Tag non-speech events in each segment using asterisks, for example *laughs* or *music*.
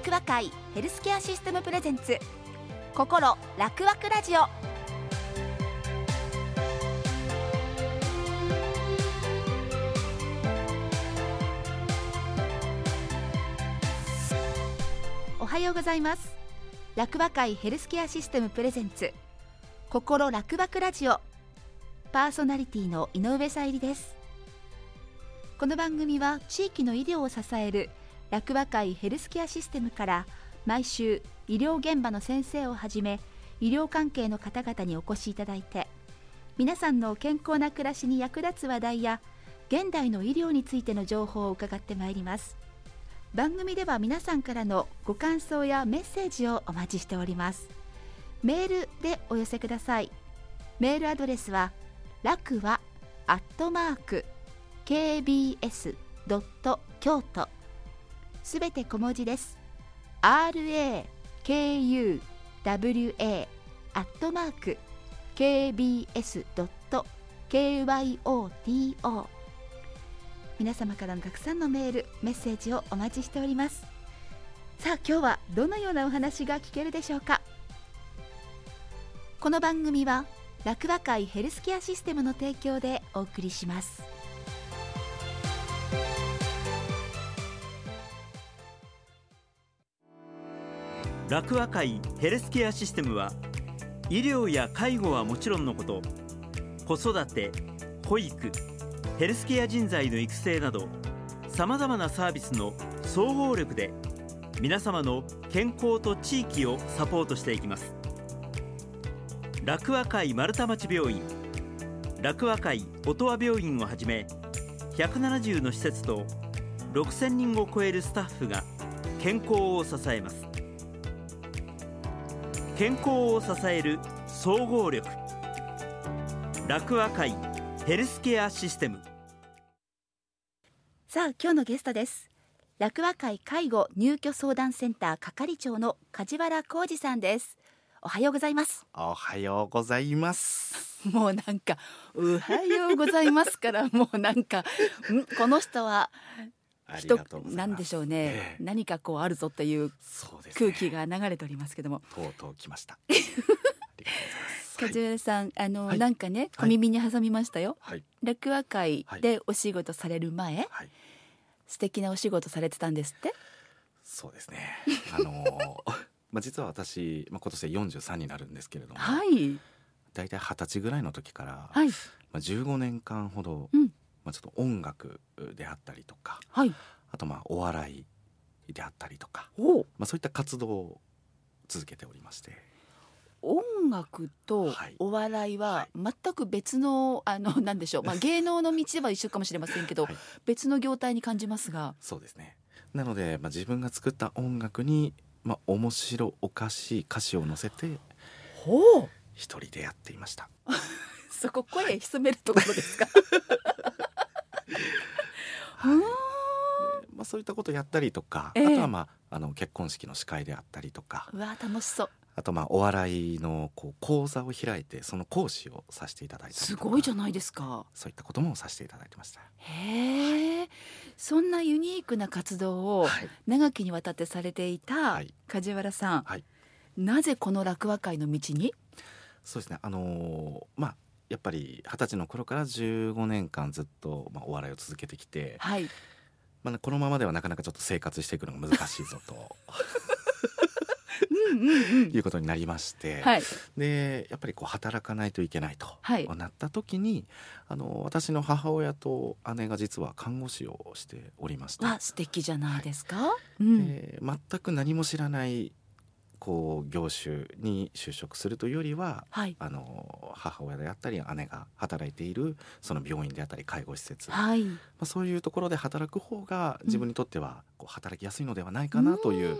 楽和会ヘルスケアシステムプレゼンツ心楽和ラジオ。おはようございます。楽和会ヘルスケアシステムプレゼンツ心楽和ラジオ。パーソナリティの井上さゆりです。この番組は地域の医療を支える楽和会ヘルスケアシステムから毎週医療現場の先生をはじめ医療関係の方々にお越しいただいて皆さんの健康な暮らしに役立つ話題や現代の医療についての情報を伺ってまいります。番組では皆さんからのご感想やメッセージをお待ちしております。メールでお寄せください。メールアドレスは楽はアットマーク kbs. 京都。すべて小文字です。Rakuwa アットマーク kbs. kyoto 皆様からのたくさんのメールメッセージをお待ちしております。さあ今日はどのようなお話が聞けるでしょうか。この番組は楽和会ヘルスケアシステムの提供でお送りします。楽和会ヘルスケアシステムは医療や介護はもちろんのこと子育て保育ヘルスケア人材の育成などさまざまなサービスの総合力で皆様の健康と地域をサポートしていきます。楽和会丸太町病院楽和会音羽病院をはじめ170の施設と6000人を超えるスタッフが健康を支えます。健康を支える総合力。楽和会ヘルスケアシステム。さあ今日のゲストです。楽和会介護入居相談センター係長の梶原浩二さんです。おはようございます。おはようございます。*laughs* もうなんかおはようございますからもうなんかん？この人は人なんでしょうね、ええ、何かこうあるぞっていう空気が流れておりますけども、とうとう来ました。梶原さんあの、はい、なんかね小耳に挟みましたよ、はい、楽和会でお仕事される前、はい、素敵なお仕事されてたんですって？そうですね。あの *laughs* まあ実は私、まあ、今年で43になるんですけれども、はい、大体二十歳ぐらいの時から、はい。まあ、15年間ほど、うんまあ、ちょっと音楽であったりとか、はい、あとまあお笑いであったりとか、まあ、そういった活動を続けておりまして。音楽とお笑いは全く別の、あのなんでしょう、まあ、*laughs* 芸能の道は一緒かもしれませんけど、はい、別の業態に感じますが。そうですね。なので、まあ、自分が作った音楽に、まあ、面白おかしい歌詞を載せてほう。一人でやっていました。*laughs* そこ声潜めるところですか？は *laughs* いまあ、そういったことをやったりとか、えー、あとは、まあ、あの結婚式の司会であったりとかうわ楽しそう。あとまあお笑いのこう講座を開いてその講師をさせていただいたすごいじゃないですか。そういったこともさせていただいてました。へえ、はい、そんなユニークな活動を長きにわたってされていた梶原さん、はい、なぜこの落和会の道に？そうですね。あのー、まあやっぱり二十歳の頃から15年間ずっと、まあ、お笑いを続けてきて、はい。まあ、このままではなかなかちょっと生活していくのが難しいぞと。いうことになりまして、はい、でやっぱりこう働かないといけないと、はい、なった時にあの私の母親と姉が実は看護師をしておりました素敵じゃないですか、はい、うん、で全く何も知らないこう業種に就職するというよりは、はい、あの母親であったり姉が働いているその病院であったり介護施設、はい、まあ、そういうところで働く方が自分にとってはこう働きやすいのではないかなという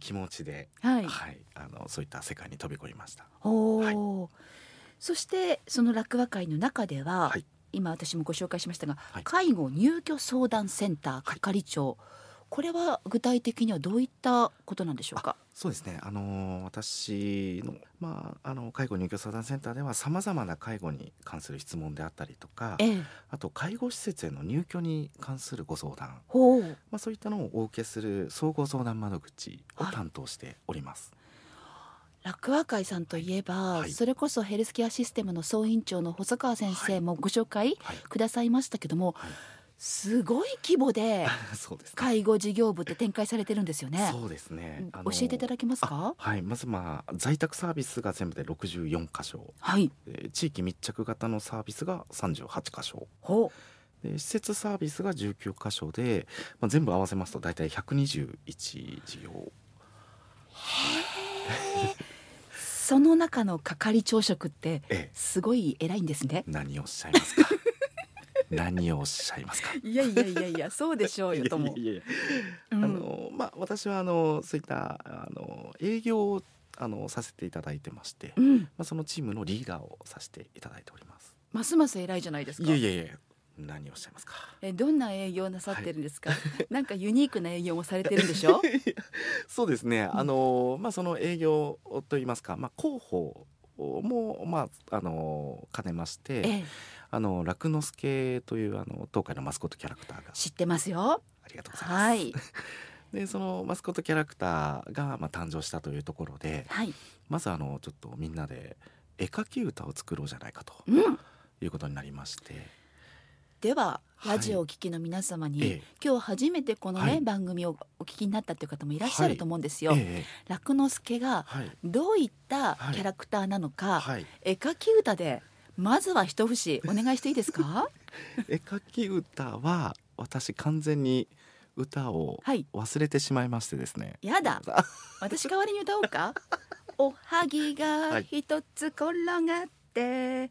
気持ちで、はい、はい、あのそういった世界に飛び込みました。はい、そしてその落和会の中では、はい、今私もご紹介しましたが、介護入居相談センター係長、これは具体的にはどういったことなんでしょうか？そうですね。あの私の,、まあ、あの介護入居相談センターではさまざまな介護に関する質問であったりとか、ええ、あと介護施設への入居に関するご相談。まあ、そういったのをお受けする総合相談窓口を担当しております。楽和会さんといえば、はい、それこそヘルスケアシステムの総院長の細川先生もご紹介くださいましたけども、はいはいすごい規模で *laughs* 介護事業部って展開されてるんですよね。そうですね。教えていただけますか？はい、まずまあ在宅サービスが全部で64箇所、はい、地域密着型のサービスが38箇所。ほう。で施設サービスが19箇所で、まあ、全部合わせますと大体121事業。*laughs* その中の係長職ってすごい偉いんですね。何をおっしゃいますか？何をおっしゃいますか？いやいやいやいや、そうでしょうよとも。いやいやあのまあ私はあのそういったあの営業をあのさせていただいてまして、うん、まあそのチームのリーダーをさせていただいております。ますます偉いじゃないですか。いやいやいや。何をおっしゃいますか？えどんな営業なさってるんですか？はい、なんかユニークな営業もされてるんでしょ？そうですね。あのまあその営業と言いますか、まあ広報もまああの兼ねまして、ええ、あの楽之助というあの東海のマスコットキャラクターが。知ってますよ。ありがとうございます。はい、*laughs* でそのマスコットキャラクターがまあ誕生したというところで、はい、まずあのちょっとみんなで絵描き歌を作ろうじゃないかと、うん、いうことになりまして。ではラジオをお聞きの皆様に、はい、今日初めてこのね、はい、番組をお聞きになったという方もいらっしゃると思うんですよ。楽之助がどういったキャラクターなのか、絵描き歌でまずは一節お願いしていいですか？*laughs* 絵描き歌は私完全に歌を忘れてしまいましてですね、はい、やだ。*laughs* 私代わりに歌おうか。*laughs* おはぎが一つ転がって、はい、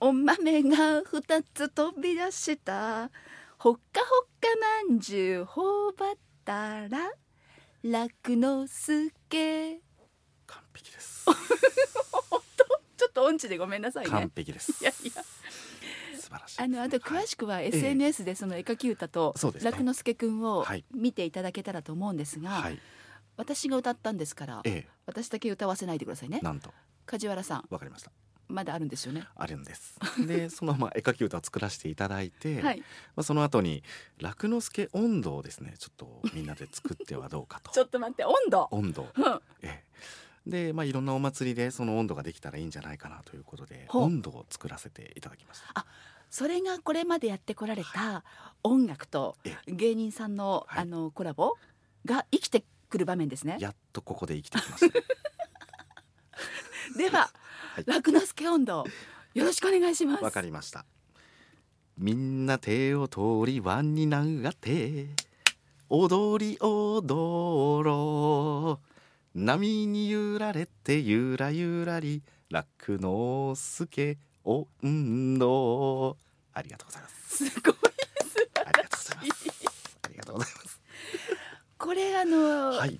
お豆が二つ飛び出した。ほっかほっかまんじゅうほばったら楽の助。完璧ですと音痴でごめんなさいね。完璧です。いやいや。素晴らしいあのあと詳しくは SNS でその絵描き歌と楽之助くんを見ていただけたらと思うんですが、はい、私が歌ったんですから、ええ、私だけ歌わせないでくださいね。なんと。梶原さん。わかりました。まだあるんですよね。あるんです。で、*laughs* そのまま絵描き歌を作らせていただいて、はい、まあその後に楽之助温度をですね、ちょっとみんなで作ってはどうかと。*laughs* ちょっと待って、温度。温度。うん、ええ、で、まあ、いろんなお祭りでその温度ができたらいいんじゃないかなということで温度を作らせていただきました。あそれがこれまでやってこられた音楽と芸人さんの、はい、あのコラボが生きてくる場面ですね。やっとここで生きてきました。*laughs* では、はい、楽之助温度よろしくお願いします。わかりました。みんな手を通り輪になって踊り踊ろう波に揺られてゆらゆらり楽の助温度ありがとうございます。すごいありがとうございます。ありがとうございます。これあの、はい、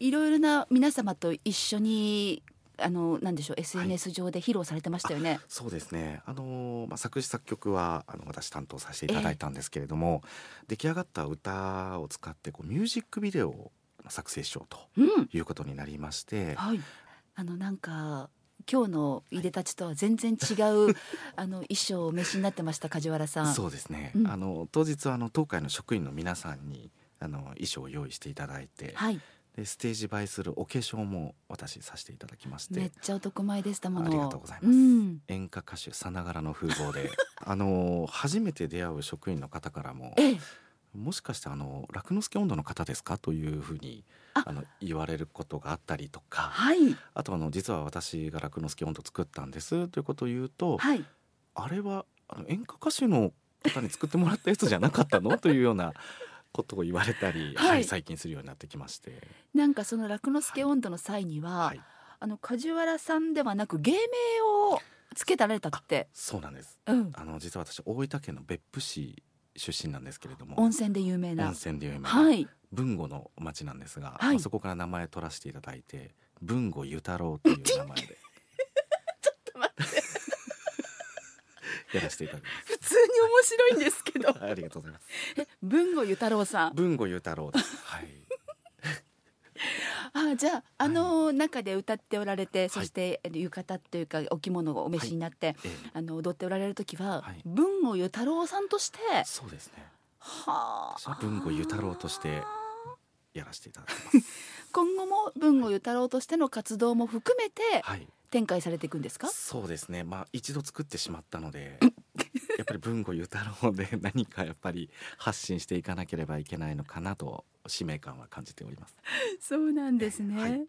いろいろな皆様と一緒にあのなんでしょう SNS 上で披露されてましたよね。はい、そうですね。あのまあ作詞作曲はあの私担当させていただいたんですけれども、えー、出来上がった歌を使ってこうミュージックビデオを作成しようということになりまして、うんはい、あのなんか今日のいでたちとは全然違う *laughs* あの衣装をお召しになってました梶原さん。そうですね。うん、あの当日はあの東海の職員の皆さんにあの衣装を用意していただいて、はい、でステージ映えするお化粧も私させていただきましてめっちゃお得前でしたもの。ありがとうございます、うん、演歌歌手さながらの風貌で *laughs* あの初めて出会う職員の方からも、ええもしかしてあの楽之助温度の方ですか？というふうにあ。の言われることがあったりとか、はい、あとあの実は私が楽之助温度作ったんですということを言うと、はい、あれはあの演歌歌手の方に作ってもらったやつじゃなかったの？というような *laughs* ことを言われたり、はい、はい、最近するようになってきまして。なんかその楽之助温度の際には、はい、あの梶原さんではなく芸名をつけられたって。そうなんです、うん、あの実は私大分県の別府市出身なんですけれども。温泉で有名な。温泉で有名な、はい、文吾の町なんですが、はい、そこから名前取らせていただいて文吾ゆ太郎という名前で。*laughs* ちょっと待って。やらせていただきます。普通に面白いんですけど。*laughs* ありがとうございます。文吾ゆ太郎さん。文吾ゆ太郎です。はい *laughs* あじゃああの中で歌っておられて、はい、そして浴衣というかお着物をお召しになって、はい、あの踊っておられる時は、はい、文吾ゆ太郎さんとしてそうですね。はあ。文吾ゆ太郎としてやらせていただきます。*laughs* 今後も文吾ゆ太郎としての活動も含めて、展開されていくんですか？そうですね。まあ一度作ってしまったので *laughs* やっぱり文吾ゆ太郎で *laughs* 何かやっぱり発信していかなければいけないのかなと使命感は感じております。そうなんですね。はい、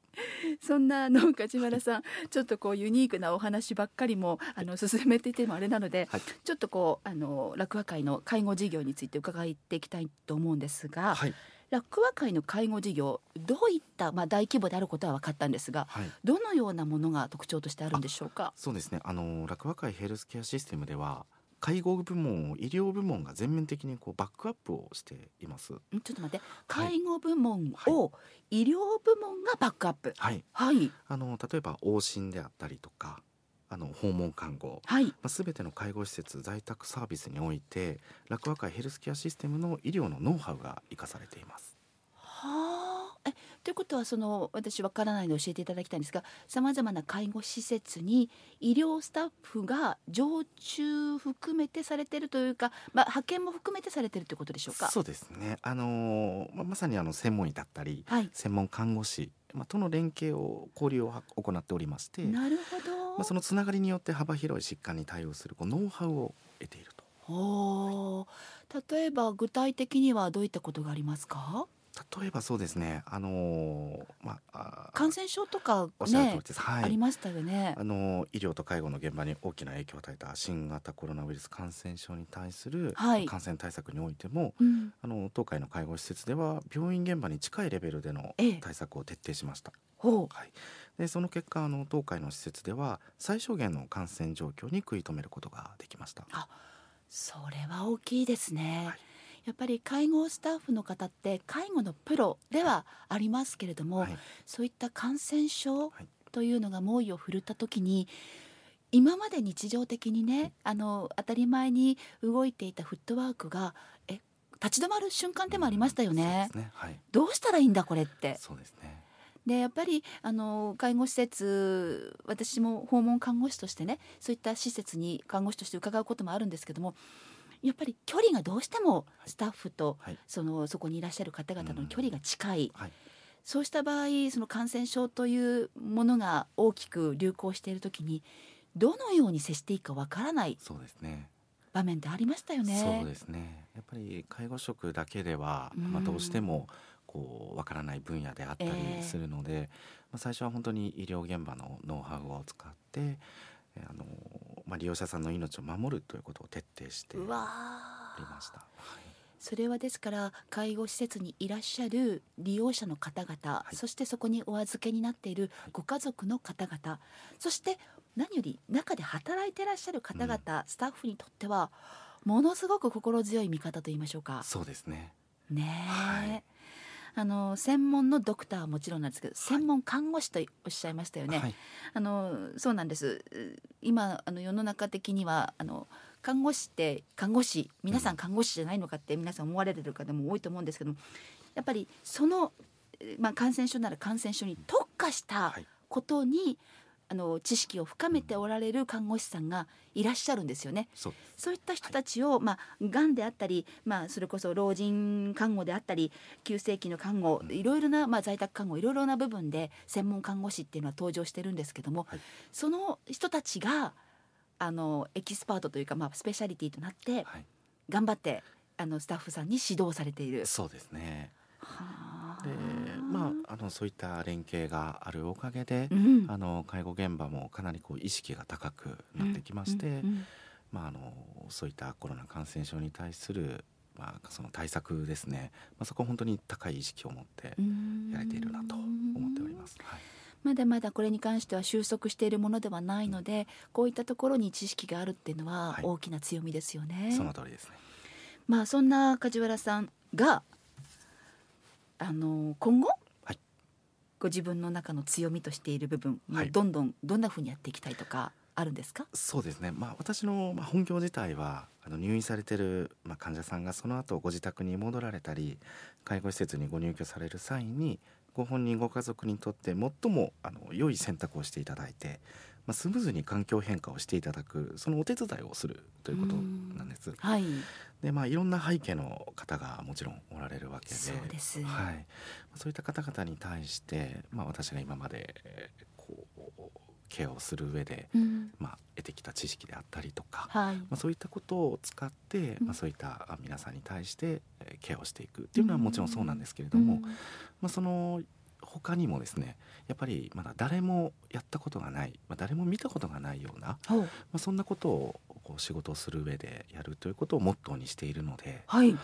そんなあの梶原さん、ちょっとこうユニークなお話ばっかりもあの進めていてもあれなので、はい、ちょっとこうあの落語会の介護事業について伺っていきたいと思うんですが。はい。落語会の介護事業どういった、まあ、大規模であることは分かったんですが、はい、どのようなものが特徴としてあるんでしょうか？そうですね。あの落語会ヘルスケアシステムでは介護部門医療部門が全面的にこうバックアップをしています。ちょっと待って。介護部門を医療部門がバックアップ。はい、はい、あの例えば往診であったりとかあの訪問看護、はい。まあ、全ての介護施設在宅サービスにおいて楽和会ヘルスケアシステムの医療のノウハウが生かされています。はあえということはその私わからないので教えていただきたいんですがさまざまな介護施設に医療スタッフが常駐含めてされてるというか、まあ、派遣も含めてされてるということでしょうか？そうですね、あのまあ、まさにあの専門医だったり、はい、専門看護師まあ、との連携を交流を行っておりましてなるほど、まあ、そのつながりによって幅広い疾患に対応するこうノウハウを得ていると。お例えば具体的にはどういったことがありますか？例えばそうですね、あのー、まあ、感染症とか、ねはい、ありましたよね。あの医療と介護の現場に大きな影響を与えた新型コロナウイルス感染症に対する感染対策においても、はい、あの東海の介護施設では病院現場に近いレベルでの対策を徹底しました。ええ、はい、でその結果あの東海の施設では最小限の感染状況に食い止めることができました。あそれは大きいですね。はいやっぱり介護スタッフの方って介護のプロではありますけれども、はい、そういった感染症というのが猛威を振るった時に今まで日常的にねあの当たり前に動いていたフットワークがえ立ち止まる瞬間でもありましたよね。ね。はい、どうしたらいいんだこれって。そうですね。でやっぱりあの介護施設私も訪問看護師としてねそういった施設に看護師として伺うこともあるんですけどもやっぱり距離がどうしてもスタッフと、はい、そのそこにいらっしゃる方々の距離が近い、はい、そうした場合その感染症というものが大きく流行している時にどのように接していいかわからないそうですね。場面ってありましたよね。そうですね。やっぱり介護職だけでは、まあ、どうしてもこうわからない分野であったりするので、えー、まあ、最初は本当に医療現場のノウハウを使ってあのまあ、利用者さんの命を守るということを徹底しておりました。それはですから介護施設にいらっしゃる利用者の方々、はい、そしてそこにお預けになっているご家族の方々、はい、そして何より中で働いていらっしゃる方々、うん、スタッフにとってはものすごく心強い味方と言いましょうか。そうですね。ね、はいあの専門のドクターはもちろんなんですけど専門看護師とおっしゃいましたよね。はい、あのそうなんです。今あの世の中的にはあの看護師って看護師皆さん看護師じゃないのかって皆さん思われてる方も多いと思うんですけどやっぱりその、まあ、感染症なら感染症に特化したことに、あの知識を深めておられる看護師さんがいらっしゃるんですよね。そうそういった人たちを、はい、まあがんであったり、まあそれこそ老人看護であったり、急性期の看護、いろいろなまあ在宅看護いろいろな部分で専門看護師っていうのは登場してるんですけども、はい、その人たちがあのエキスパートというかまあスペシャリティとなって、はい、頑張ってあのスタッフさんに指導されている。そうですね。でまああのそういった連携があるおかげで、うん、あの介護現場もかなりこう意識が高くなってきまして、まああのそういったコロナ感染症に対するまあ、その対策ですね、まあ、そこ本当に高い意識を持ってやれているなと思っております。はい。まだまだこれに関しては収束しているものではないので、うん、こういったところに知識があるっていうのは大きな強みですよね。はい、その通りですね。まあそんな梶原さんがあの今後、はい、ご自分の中の強みとしている部分、はい、どんどんどんなふうにやっていきたいとかあるんですか？そうですね、まあ、私の本業自体はあの入院されてる、まあ、患者さんがその後ご自宅に戻られたり介護施設にご入居される際にご本人ご家族にとって最もあの良い選択をしていただいて、まあ、スムーズに環境変化をしていただくそのお手伝いをするということなんです。はい、でまあ、いろんな背景の方がもちろんおられるわけでそうです、はい、そういった方々に対して、まあ、私が今までこうケアをする上で、うん、まあ、得てきた知識であったりとか、はい、まあ、そういったことを使って、まあ、そういった皆さんに対してケアをしていくっていうのはもちろんそうなんですけれども、うん、まあ、その他にもですねやっぱりまだ誰もやったことがない、まあ、誰も見たことがないような、まあ、そんなことをこう仕事をする上でやるということをモットーにしているので、はい、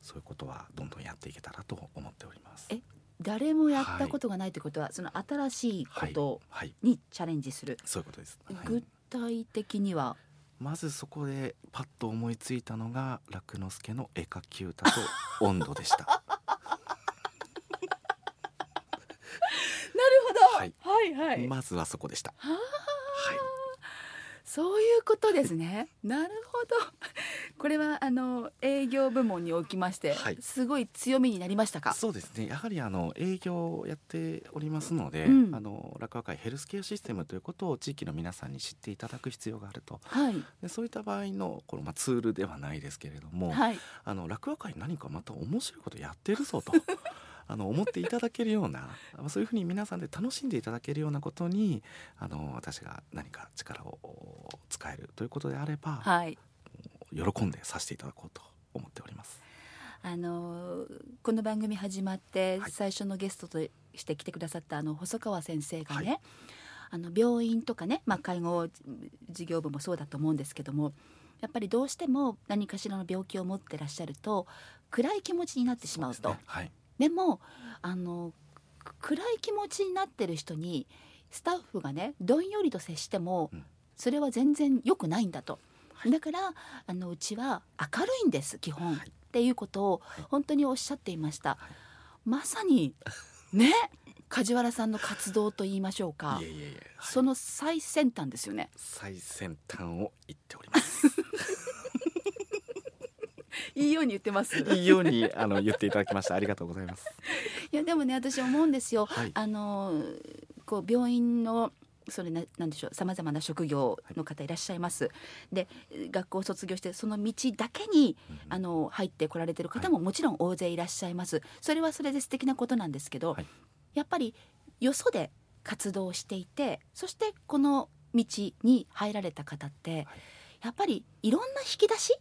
そういうことはどんどんやっていけたらと思っております。え誰もやったことがないということは、はい、その新しいことにチャレンジする、そういうことです、具体的には？まずそこでパッと思いついたのが楽之助の絵描き歌と温度でした。*laughs* はい、はいはいまずはそこでした。はいそういうことですね。なるほど。*laughs* これはあの営業部門におきまして、はい、すごい強みになりましたか？そうですね。やはりあの営業をやっておりますので、うん、あの楽和会ヘルスケアシステムということを地域の皆さんに知っていただく必要があると。はい。でそういった場合のこのまあツールではないですけれども、はい、あの楽和会何かまた面白いことやってるぞと。*laughs* あの思っていただけるようなそういうふうに皆さんで楽しんでいただけるようなことにあの私が何か力を使えるということであれば、はい、喜んでさせていただこうと思っております。あのこの番組始まって最初のゲストとして来てくださったあの細川先生がね、はい、あの病院とかね、まあ、介護事業部もそうだと思うんですけどもやっぱりどうしても何かしらの病気を持ってらっしゃると暗い気持ちになってしまうと。うね。はい、でもあの暗い気持ちになってる人にスタッフがねどんよりと接しても、それは全然良くないんだと。だからあのうちは明るいんです基本、はい、っていうことを本当におっしゃっていました。はい、まさにね梶原さんの活動と言いましょうか。いやいやいやその最先端ですよね。最先端を言っております。いいように言ってます。いいようにあの言っていただきました。ありがとうございます。いやでもね私思うんですよ、はい、あのこう病院のそれななんでしょうさまざまな職業の方いらっしゃいます。で学校を卒業してその道だけに、うん、あの入ってこられてる方ももちろん大勢いらっしゃいます。それはそれで素敵なことなんですけど、はい、やっぱりよそで活動していてそしてこの道に入られた方って、はい、やっぱりいろんな引き出し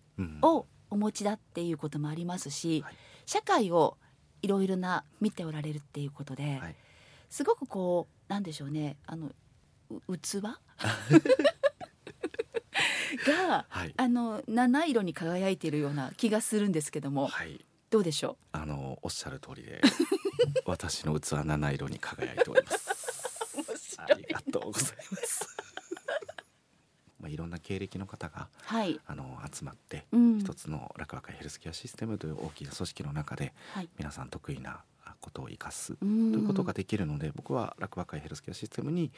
をお持ちだっていうこともありますし、はい、社会をいろいろな見ておられるっていうことで、はい、すごくこうなんでしょうねあの器？*laughs* が、はい、あの七色に輝いているような気がするんですけども、はい、どうでしょう？あのおっしゃる通りで私の器七色に輝いております。*laughs* ありがとうございます経歴の方が、はい、あの集まって、うん、一つの楽和会ヘルスケアシステムという大きな組織の中で、はい、皆さん得意なことを生かすということができるので、僕は楽和会ヘルスケアシステムに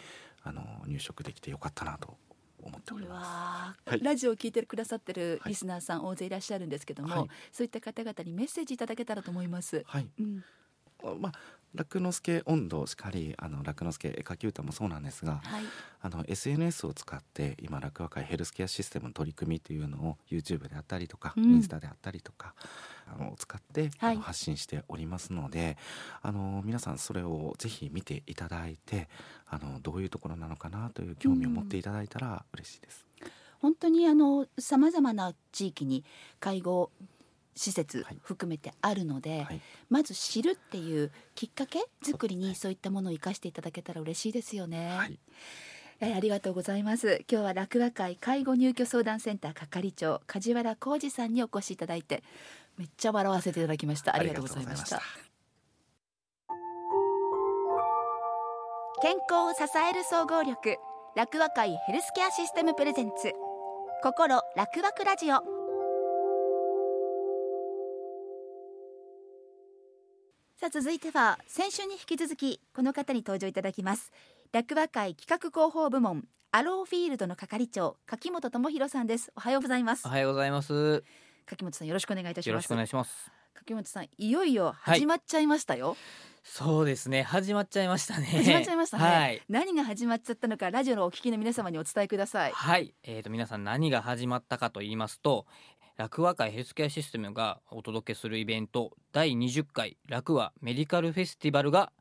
あの入職できてよかったなと思っております、はい、ラジオを聞いてくださってるリスナーさん大勢いらっしゃるんですけども、はい、そういった方々にメッセージいただけたらと思います。はい、うん、まあ楽之助温度しかりあの楽之助絵描き歌もそうなんですが、はい、あの SNS を使って今楽和会ヘルスケアシステムの取り組みっていうのを YouTube であったりとか、うん、インスタであったりとかあの使って、はい、発信しておりますのであの皆さんそれをぜひ見ていただいてあのどういうところなのかなという興味を持っていただいたら嬉しいです。うん。本当にあのさまざまな地域に介護施設含めてあるので、はい、まず知るっていうきっかけ作りにそういったものを生かしていただけたら嬉しいですよね。はい。えありがとうございます。今日は楽和会介護入居相談センター係長梶原浩二さんにお越しいただいてめっちゃ笑わせていただきました。ありがとうございました。健康を支える総合力楽和会ヘルスケアシステムプレゼンツ。心楽和クラジオさあ続いては先週に引き続きこの方に登場いただきます。楽和会企画広報部門アローフィールドの係長柿本智博さんです。おはようございます。おはようございます。柿本さんよろしくお願いいたします。よろしくお願いします。柿本さんいよいよ始まっちゃいましたよ、はい、そうですね。始まっちゃいましたね。始まっちゃいましたね、はい、何が始まっちゃったのかラジオのお聞きの皆様にお伝えください。はい。えーと皆さん何が始まったかと言いますと楽和会ヘルスケアシステムがお届けするイベント第20回楽和メディカルフェスティバルが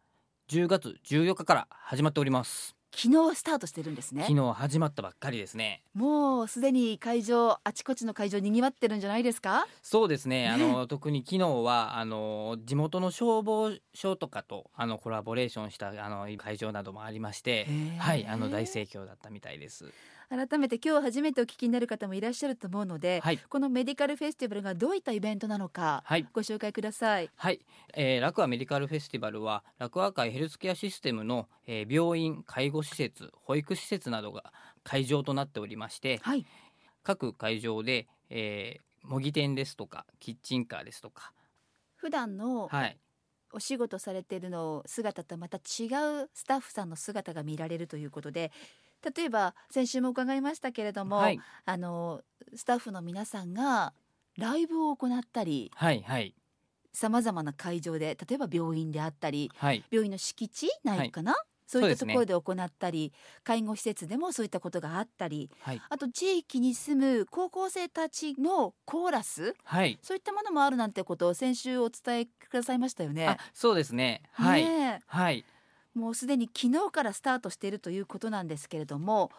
10月14日から始まっております。昨日スタートしてるんですね。昨日始まったばっかりですね。もうすでに会場あちこちの会場にぎわってるんじゃないですか？そうですね、ね、あの特に昨日はあの地元の消防署とかとあのコラボレーションしたあの会場などもありましてはいあの大盛況だったみたいです改めて今日初めてお聞きになる方もいらっしゃると思うので、はい、このメディカルフェスティバルがどういったイベントなのか、はい、ご紹介ください。はい、えー、ラクアメディカルフェスティバルはラクア会ヘルスケアシステムの、えー、病院、介護施設、保育施設などが会場となっておりまして、はい、各会場で、えー、模擬店ですとかキッチンカーですとか普段の、はい、お仕事されているの姿とまた違うスタッフさんの姿が見られるということで例えば先週も伺いましたけれども、はい、あのスタッフの皆さんがライブを行ったり、はいはい、さまざまな会場で例えば病院であったり、はい、病院の敷地内かな、はい、そういったところで行ったり、ね、介護施設でもそういったことがあったり、はい、あと地域に住む高校生たちのコーラス、はい、そういったものもあるなんてことを先週お伝えくださいましたよね。そうですね。はい、ね、はいもうすでに昨日からスタートしているということなんですけれども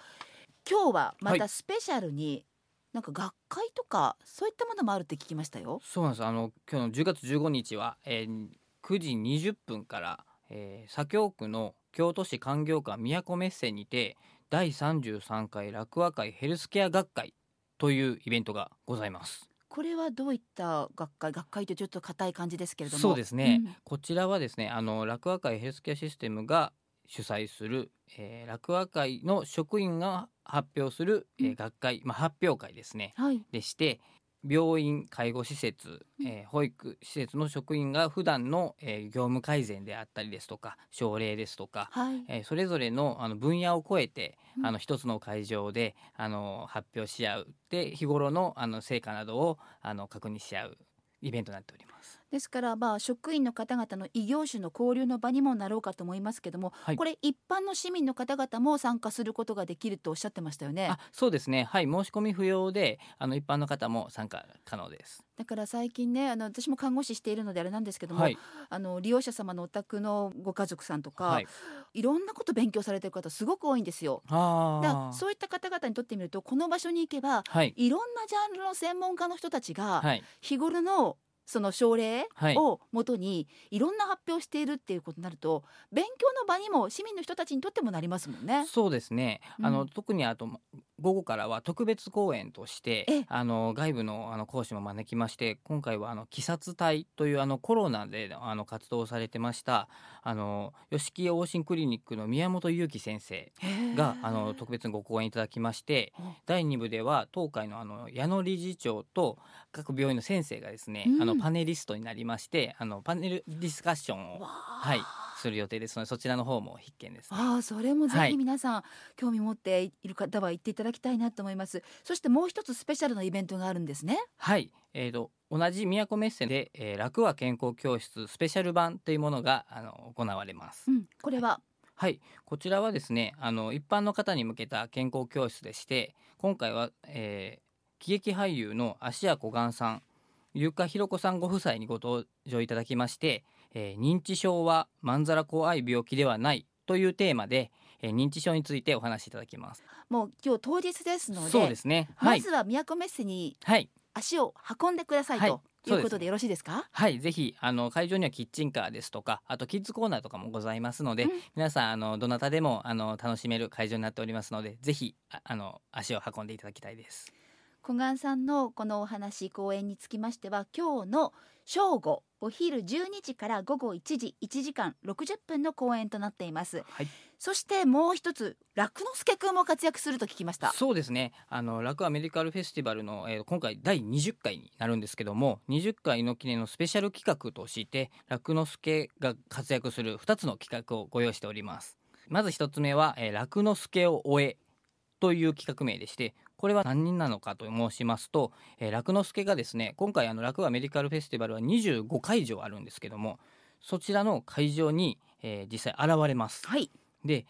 今日はまたスペシャルに、なんか学会とかそういったものもあるって聞きましたよ。そうなんです。あの今日の10月15日は、えー、9時20分から、えー、左京区の京都市環境館都メッセにて第33回楽和会ヘルスケア学会というイベントがございます。これはどういった学会学会とちょっと硬い感じですけれども。そうですね、うん、こちらはですねあの楽和会ヘルスケアシステムが主催する、えー、楽和会の職員が発表する、えー、学会、まあ、発表会ですね、はい、でして病院介護施設、えー、保育施設の職員が普段の、えー、業務改善であったりですとか症例ですとか、はい、えー、それぞれのあの分野を超えて、うん、あの一つの会場であの発表し合う。で日頃のあの成果などをあの確認し合うイベントになっております。ですからまあ職員の方々の異業種の交流の場にもなろうかと思いますけども、はい、これ一般の市民の方々も参加することができるとおっしゃってましたよね。あそうですね。はい。申し込み不要であの一般の方も参加可能です。だから最近ねあの私も看護師しているのであれなんですけども、はい、あの利用者様のお宅のご家族さんとか、はい、いろんなこと勉強されてる方すごく多いんですよ。だそういった方々にとってみるとこの場所に行けば、はい、いろんなジャンルの専門家の人たちが、日頃のその症例をもとにいろんな発表しているっていうことになると勉強の場にも市民の人たちにとってもなりますもんね。そうですね。あの、うん、特にあと午後からは特別講演としてあの外部のあの講師も招きまして今回はあの鬼殺隊というあのコロナであの活動されてましたあの吉木往診クリニックの宮本裕樹先生があの特別にご講演いただきまして第2部では当会のあの矢野理事長と各病院の先生がですね、うん、あのパネリストになりましてあのパネルディスカッションをはいする予定ですのでそちらの方も必見です、ね、ああそれもぜひ皆さん、はい、興味持っている方は行っていただきたいなと思います。そしてもう一つスペシャルなイベントがあるんですね。はい。えーと、同じ宮古メッセで、えー、楽は健康教室スペシャル版というものがあの行われます、うん、これは、はい、こちらはですねあの一般の方に向けた健康教室でして今回は、えー、喜劇俳優の芦屋小雁さんゆかひろこさんご夫妻にご登場いただきまして、えー、認知症はまんざら怖い病気ではないというテーマで、えー、認知症についてお話しいただきます。もう今日当日ですのでそうですね、はい、まずは都メッセに足を運んでください、はい、ということでよろしいですか？はい。ぜひあの会場にはキッチンカーですとかあとキッズコーナーとかもございますので、うん、皆さんあのどなたでもあの楽しめる会場になっておりますのでぜひああの足を運んでいただきたいです小雁さんのこのお話講演につきましては今日の正午お昼12時から午後1時1時間60分の公演となっています、はい、そしてもう一つ楽之助君も活躍すると聞きました。そうですね。あの楽アメディカルフェスティバルの、えー、今回第20回になるんですけども20回の記念のスペシャル企画として楽之助が活躍する2つの企画をご用意しております。まず一つ目は、えー、楽之助を終えという企画名でしてこれは何人なのかと申しますとえー、助がですね今回あの酪農メディカルフェスティバルは25会場あるんですけどもそちらの会場に、えー、実際現れます。はい、で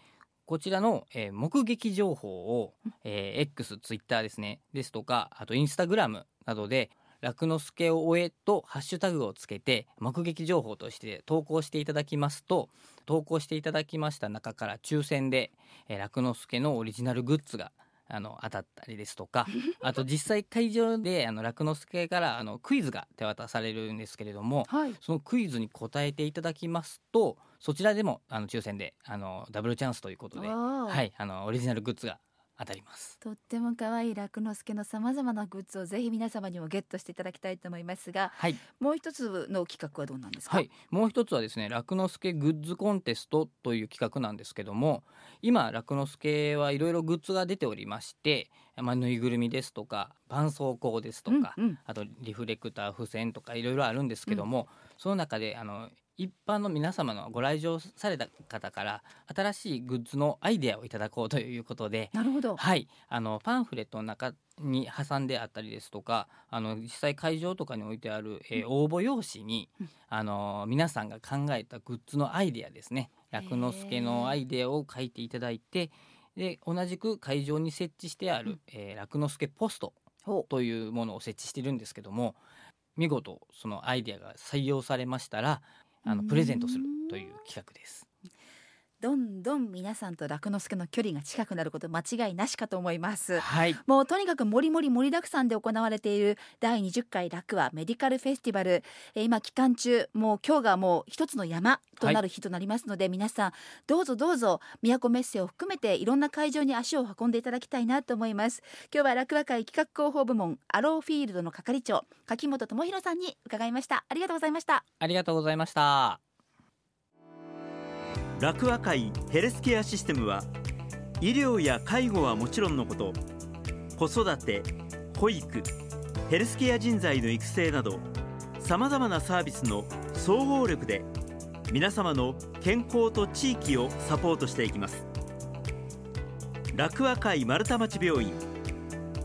こちらの、えー、目撃情報を、えー、X、ツイッターですねですとかあとインスタグラムなどで楽之助を終えとハッシュタグをつけて目撃情報として投稿していただきますと投稿していただきました中から抽選で楽之助のオリジナルグッズがあの当たったりですとかあと実際会場であの楽之助からあのクイズが手渡されるんですけれども、はい、そのクイズに答えていただきますとそちらでもあの抽選であのダブルチャンスということで、はい、あのオリジナルグッズが当たります。とっても可愛い楽之助のさまざまなグッズをぜひ皆様にもゲットしていただきたいと思いますが、はい、もう一つの企画はどうなんですか、はい、もう一つはですね楽之助グッズコンテストという企画なんですけども今楽之助はいろいろグッズが出ておりましてまあ、ぬいぐるみですとか絆創膏ですとか、うんうん、あとリフレクター付箋とかいろいろあるんですけども、うん、その中であの一般の皆様のご来場された方から新しいグッズのアイデアをいただこうということでなるほど、はい、あのパンフレットの中に挟んであったりですとかあの実際会場とかに置いてある、えー、応募用紙に、うん、あの皆さんが考えたグッズのアイデアですね。楽之助のアイデアを書いていただいてで同じく会場に設置してある、楽之助ポストというものを設置してるんですけども見事そのアイデアが採用されましたらあのプレゼントするという企画です。どんどん皆さんと楽之助の距離が近くなること間違いなしかと思います、はい、もうとにかくもりもり盛りだくさんで行われている第20回楽はメディカルフェスティバル、え今期間中もう今日がもう一つの山となる日となりますので、はい、皆さんどうぞどうぞ都メッセを含めていろんな会場に足を運んでいただきたいなと思います。今日は楽和会企画広報部門アローフィールドの係長柿本智博さんに伺いました。ありがとうございました。ありがとうございました楽和会ヘルスケアシステムは医療や介護はもちろんのこと子育て保育ヘルスケア人材の育成などさまざまなサービスの総合力で皆様の健康と地域をサポートしていきます。楽和会丸太町病院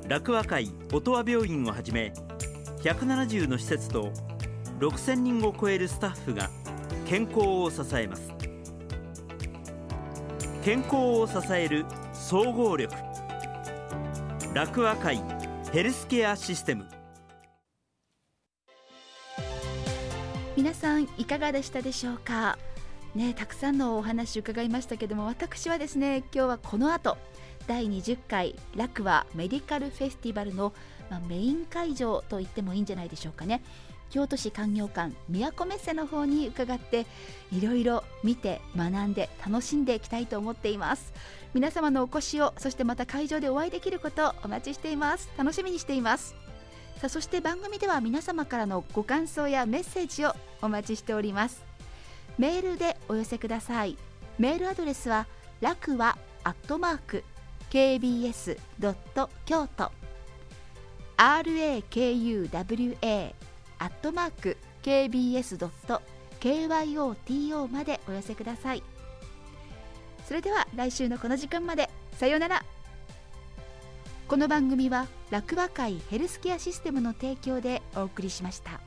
楽和会音羽病院をはじめ170の施設と6000人を超えるスタッフが健康を支えます。健康を支える総合力。楽和会ヘルスケアシステム。皆さんいかがでしたでしょうか？ねたくさんのお話伺いましたけども私はですね今日はこの後第20回楽和メディカルフェスティバルの、まあ、メイン会場と言ってもいいんじゃないでしょうかね。京都市観業館都メッセの方に伺っていろいろ見て学んで楽しんでいきたいと思っています。皆様のお越しをそしてまた会場でお会いできることをお待ちしています。楽しみにしています。さあそして番組では皆様からのご感想やメッセージをお待ちしております。メールでお寄せください。メールアドレスは楽はアットマーク kbs. 京都。Rakuwa アットマーク kbs.kyoto までお寄せください。それでは来週のこの時間まで。さようなら。この番組は楽和会ヘルスケアシステムの提供でお送りしました。